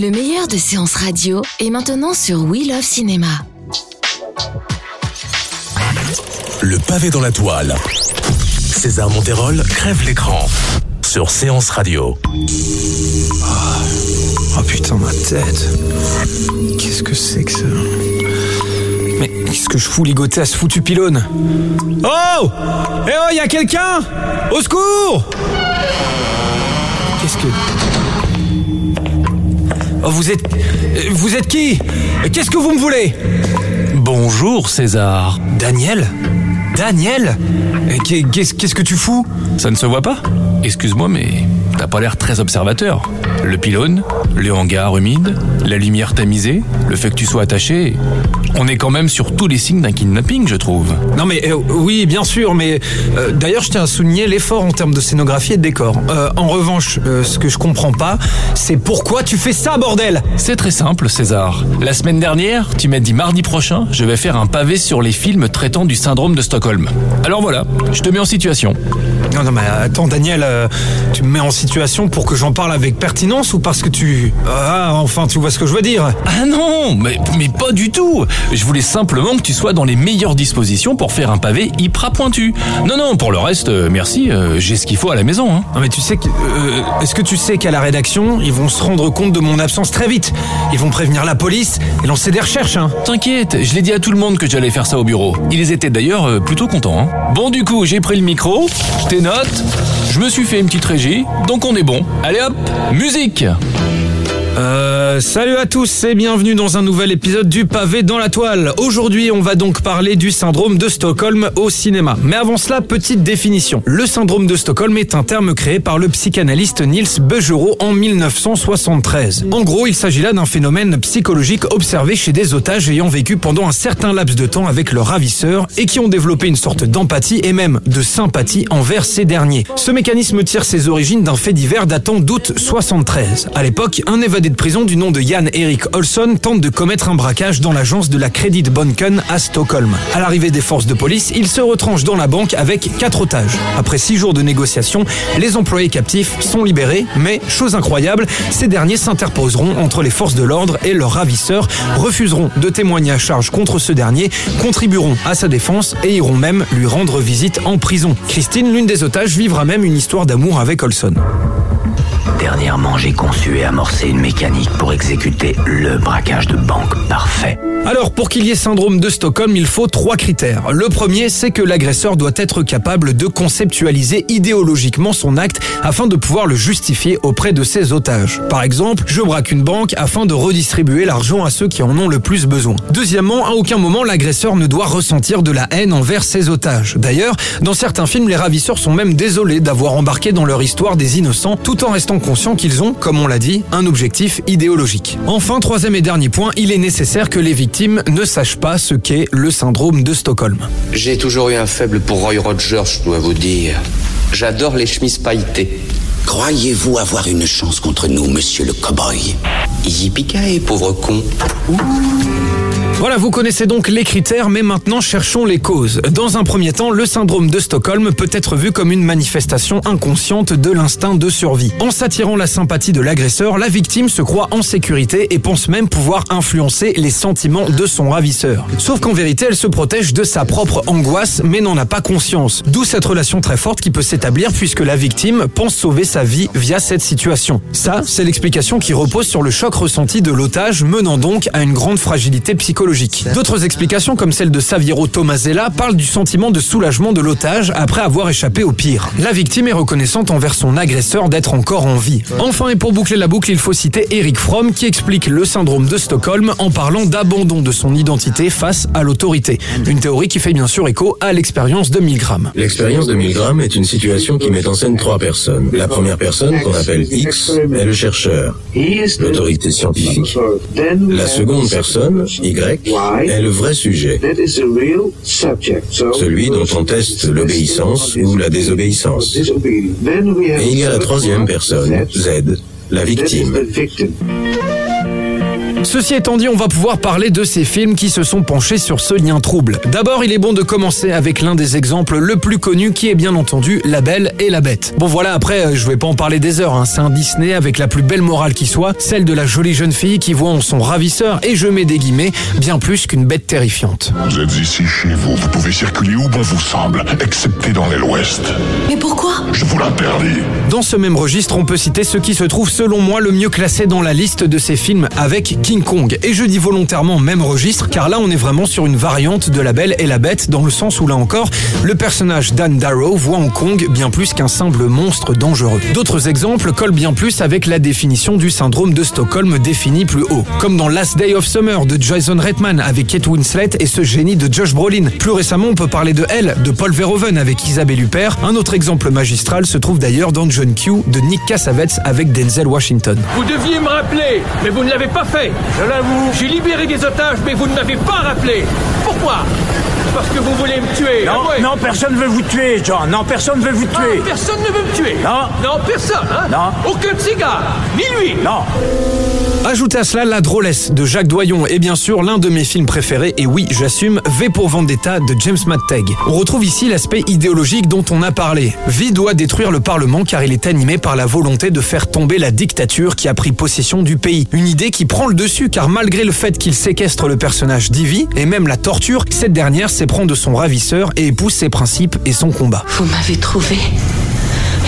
Le meilleur de séances radio est maintenant sur We Love Cinéma. Le pavé dans la toile. César Monterol crève l'écran sur Séance Radio. Oh putain, ma tête. Qu'est-ce que c'est que ça Mais qu'est-ce que je fous ligoté à ce foutu pylône Oh Eh oh, y a quelqu'un? Au secours Qu'est-ce que... Oh, vous êtes... Vous êtes qui? Qu'est-ce que vous me voulez? Bonjour César. Daniel? Daniel? Qu'est-ce qu'est-ce que tu fous? Ça ne se voit pas? Excuse-moi, mais t'as pas l'air très observateur. Le pylône, le hangar humide, la lumière tamisée, le fait que tu sois attaché. On est quand même sur tous les signes d'un kidnapping, je trouve. Non mais euh, oui, bien sûr, mais euh, d'ailleurs je tiens à souligner l'effort en termes de scénographie et de décor. Euh, en revanche, ce que je comprends pas, c'est pourquoi tu fais ça, bordel C'est très simple, César. La semaine dernière, tu m'as dit mardi prochain, je vais faire un pavé sur les films traitant du syndrome de Stockholm. Alors voilà, je te mets en situation. Non, non, mais attends, Daniel, euh, tu me mets en situation pour que j'en parle avec pertinence ou parce que tu... Ah, enfin, tu vois ce que je veux dire? Ah non, mais, mais pas du tout. Je voulais simplement que tu sois dans les meilleures dispositions pour faire un pavé hyper pointu. Non, non, pour le reste, euh, merci, euh, j'ai ce qu'il faut à la maison. Hein. Non mais tu sais que... Est-ce que tu sais qu'à la rédaction, ils vont se rendre compte de mon absence très vite? Ils vont prévenir la police et lancer des recherches, hein T'inquiète, je l'ai dit à tout le monde que j'allais faire ça au bureau. Ils étaient d'ailleurs plutôt contents. hein. Bon, du coup, j'ai pris le micro, tes notes, je me suis fait une petite régie, donc on est bon. Allez hop, musique Euh, salut à tous et bienvenue dans un nouvel épisode du pavé dans la toile. Aujourd'hui, on va donc parler du syndrome de Stockholm au cinéma. Mais avant cela, petite définition. Le syndrome de Stockholm est un terme créé par le psychanalyste Niels Bejerot en 1973. En gros, il s'agit là d'un phénomène psychologique observé chez des otages ayant vécu pendant un certain laps de temps avec leurs ravisseurs et qui ont développé une sorte d'empathie et même de sympathie envers ces derniers. Ce mécanisme tire ses origines d'un fait divers datant d'août 73. À l'époque, un évadé de prison du nom de Jan Erik Olsson tente de commettre un braquage dans l'agence de la Credit Banken à Stockholm. À l'arrivée des forces de police, il se retranche dans la banque avec quatre otages. Après six jours de négociations, les employés captifs sont libérés, mais, chose incroyable, ces derniers s'interposeront entre les forces de l'ordre et leurs ravisseurs, refuseront de témoigner à charge contre ce dernier, contribueront à sa défense et iront même lui rendre visite en prison. Christine, l'une des otages, vivra même une histoire d'amour avec Olson. Dernièrement, j'ai conçu et amorcé une mécanique pour exécuter le braquage de banque parfait. Alors, pour qu'il y ait syndrome de Stockholm, il faut trois critères. Le premier, c'est que l'agresseur doit être capable de conceptualiser idéologiquement son acte afin de pouvoir le justifier auprès de ses otages. Par exemple, je braque une banque afin de redistribuer l'argent à ceux qui en ont le plus besoin. Deuxièmement, à aucun moment l'agresseur ne doit ressentir de la haine envers ses otages. D'ailleurs, dans certains films, les ravisseurs sont même désolés d'avoir embarqué dans leur histoire des innocents tout en restant conscients qu'ils ont, comme on l'a dit, un objectif idéologique. Enfin, troisième et dernier point, il est nécessaire que les victimes ne sachent pas ce qu'est le syndrome de Stockholm. J'ai toujours eu un faible pour Roy Rogers, je dois vous dire. J'adore les chemises pailletées. Croyez-vous avoir une chance contre nous, monsieur le cow-boy? Yippee pauvre con. Voilà, vous connaissez donc les critères, mais maintenant cherchons les causes. Dans un premier temps, le syndrome de Stockholm peut être vu comme une manifestation inconsciente de l'instinct de survie. En s'attirant la sympathie de l'agresseur, la victime se croit en sécurité et pense même pouvoir influencer les sentiments de son ravisseur. Sauf qu'en vérité, elle se protège de sa propre angoisse, mais n'en a pas conscience. D'où cette relation très forte qui peut s'établir puisque la victime pense sauver sa vie via cette situation. Ça, c'est l'explication qui repose sur le choc ressenti de l'otage, menant donc à une grande fragilité psychologique D'autres explications, comme celle de Saviero Tomasella, parlent du sentiment de soulagement de l'otage après avoir échappé au pire. La victime est reconnaissante envers son agresseur d'être encore en vie. Enfin, et pour boucler la boucle, il faut citer Eric Fromm qui explique le syndrome de Stockholm en parlant d'abandon de son identité face à l'autorité. Une théorie qui fait bien sûr écho à l'expérience de Milgram. L'expérience de Milgram est une situation qui met en scène trois personnes. La première personne, qu'on appelle X, est le chercheur, l'autorité scientifique. La seconde personne, Y, est le vrai sujet, celui dont on teste l'obéissance ou la désobéissance. Et il y a la troisième personne, Z, la victime. Ceci étant dit, on va pouvoir parler de ces films qui se sont penchés sur ce lien trouble. D'abord, il est bon de commencer avec l'un des exemples le plus connu qui est bien entendu La Belle et la Bête. Bon voilà, après, euh, je vais pas en parler des heures, hein. c'est un Disney avec la plus belle morale qui soit, celle de la jolie jeune fille qui voit en son ravisseur, et je mets des guillemets, bien plus qu'une bête terrifiante. Vous êtes ici chez vous, vous pouvez circuler où bon vous semble, excepté dans l'aile ouest. Mais pourquoi? Je vous l'interdis. Dans ce même registre, on peut citer ce qui se trouve selon moi le mieux classé dans la liste de ces films avec King Kong. Et je dis volontairement même registre car là on est vraiment sur une variante de La Belle et la Bête dans le sens où là encore, le personnage Dan Darrow voit en Kong bien plus qu'un simple monstre dangereux. D'autres exemples collent bien plus avec la définition du syndrome de Stockholm défini plus haut. Comme dans Last Day of Summer de Jason Reitman avec Kate Winslet et ce génie de Josh Brolin. Plus récemment, on peut parler de Elle de Paul Verhoeven avec Isabelle Huppert. Un autre exemple magistral se trouve d'ailleurs dans John Q de Nick Cassavetes avec Denzel Washington. Vous deviez me rappeler, mais vous ne l'avez pas fait. Je l'avoue. J'ai libéré des otages, mais vous ne m'avez pas rappelé. Pourquoi? Parce que vous voulez me tuer. Non, avouez. non, personne ne veut vous tuer, John. Non, personne ne veut vous Ah, tuer. personne ne veut me tuer. Non. Non, personne. Hein Non. Aucun de ces gars. Ni lui. Non. Ajoutez à cela La drôlesse de Jacques Doyon et bien sûr l'un de mes films préférés, et oui, j'assume, V pour Vendetta de James Matteg. On retrouve ici l'aspect idéologique dont on a parlé. V doit détruire le Parlement car il est animé par la volonté de faire tomber la dictature qui a pris possession du pays. Une idée qui prend le dessus car malgré le fait qu'il séquestre le personnage d'Ivy et même la torture, cette dernière s'éprend de son ravisseur et épouse ses principes et son combat. Vous m'avez trouvé.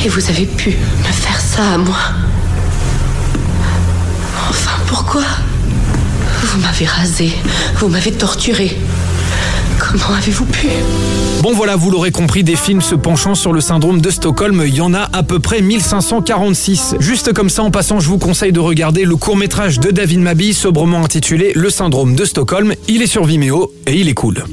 Et vous avez pu me faire ça à moi. Enfin, pourquoi Vous m'avez rasé. Vous m'avez torturé. Comment avez-vous pu Bon voilà, vous l'aurez compris, des films se penchant sur le syndrome de Stockholm, il y en a à peu près 1546. Juste comme ça, en passant, je vous conseille de regarder le court-métrage de David Mabi, sobrement intitulé Le syndrome de Stockholm. Il est sur Vimeo et il est cool.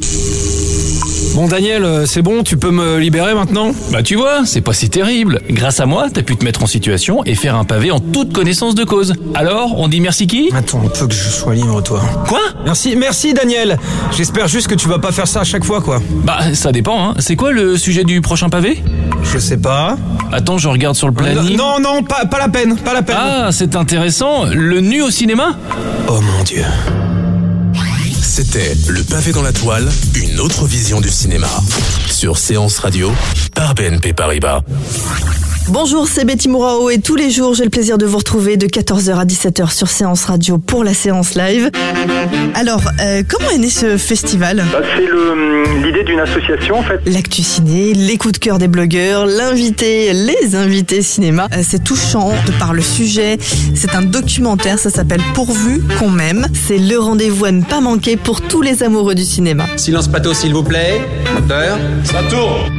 Bon Daniel, euh, c'est bon, tu peux me libérer maintenant Bah tu vois, c'est pas si terrible. Grâce à moi, t'as pu te mettre en situation et faire un pavé en toute connaissance de cause. Alors, on dit merci qui? Attends, un peu que je sois libre toi. Quoi? Merci, merci Daniel J'espère juste que tu vas pas faire ça à chaque fois quoi. Bah ça dépend, hein. C'est quoi le sujet du prochain pavé? Je sais pas. Attends, je regarde sur le planning. Non, non, pas, pas la peine, pas la peine. Ah, c'est intéressant. Le nu au cinéma? Oh mon dieu. C'était Le pavé dans la toile, une autre vision du cinéma. Sur Séance Radio, par BNP Paribas. Bonjour, c'est Betty Mourao et tous les jours, j'ai le plaisir de vous retrouver de 14h à 17h sur Séance Radio pour la séance live. Alors, euh, comment est né ce festival? Bah, c'est le- l'idée d'une association en fait. L'actu ciné, les coups de cœur des blogueurs, l'invité, les invités cinéma. Euh, C'est touchant de par le sujet. C'est un documentaire, ça s'appelle Pourvu qu'on m'aime. C'est le rendez-vous à ne pas manquer pour tous les amoureux du cinéma. Silence plateau, s'il vous plaît. Moteur. Ça tourne.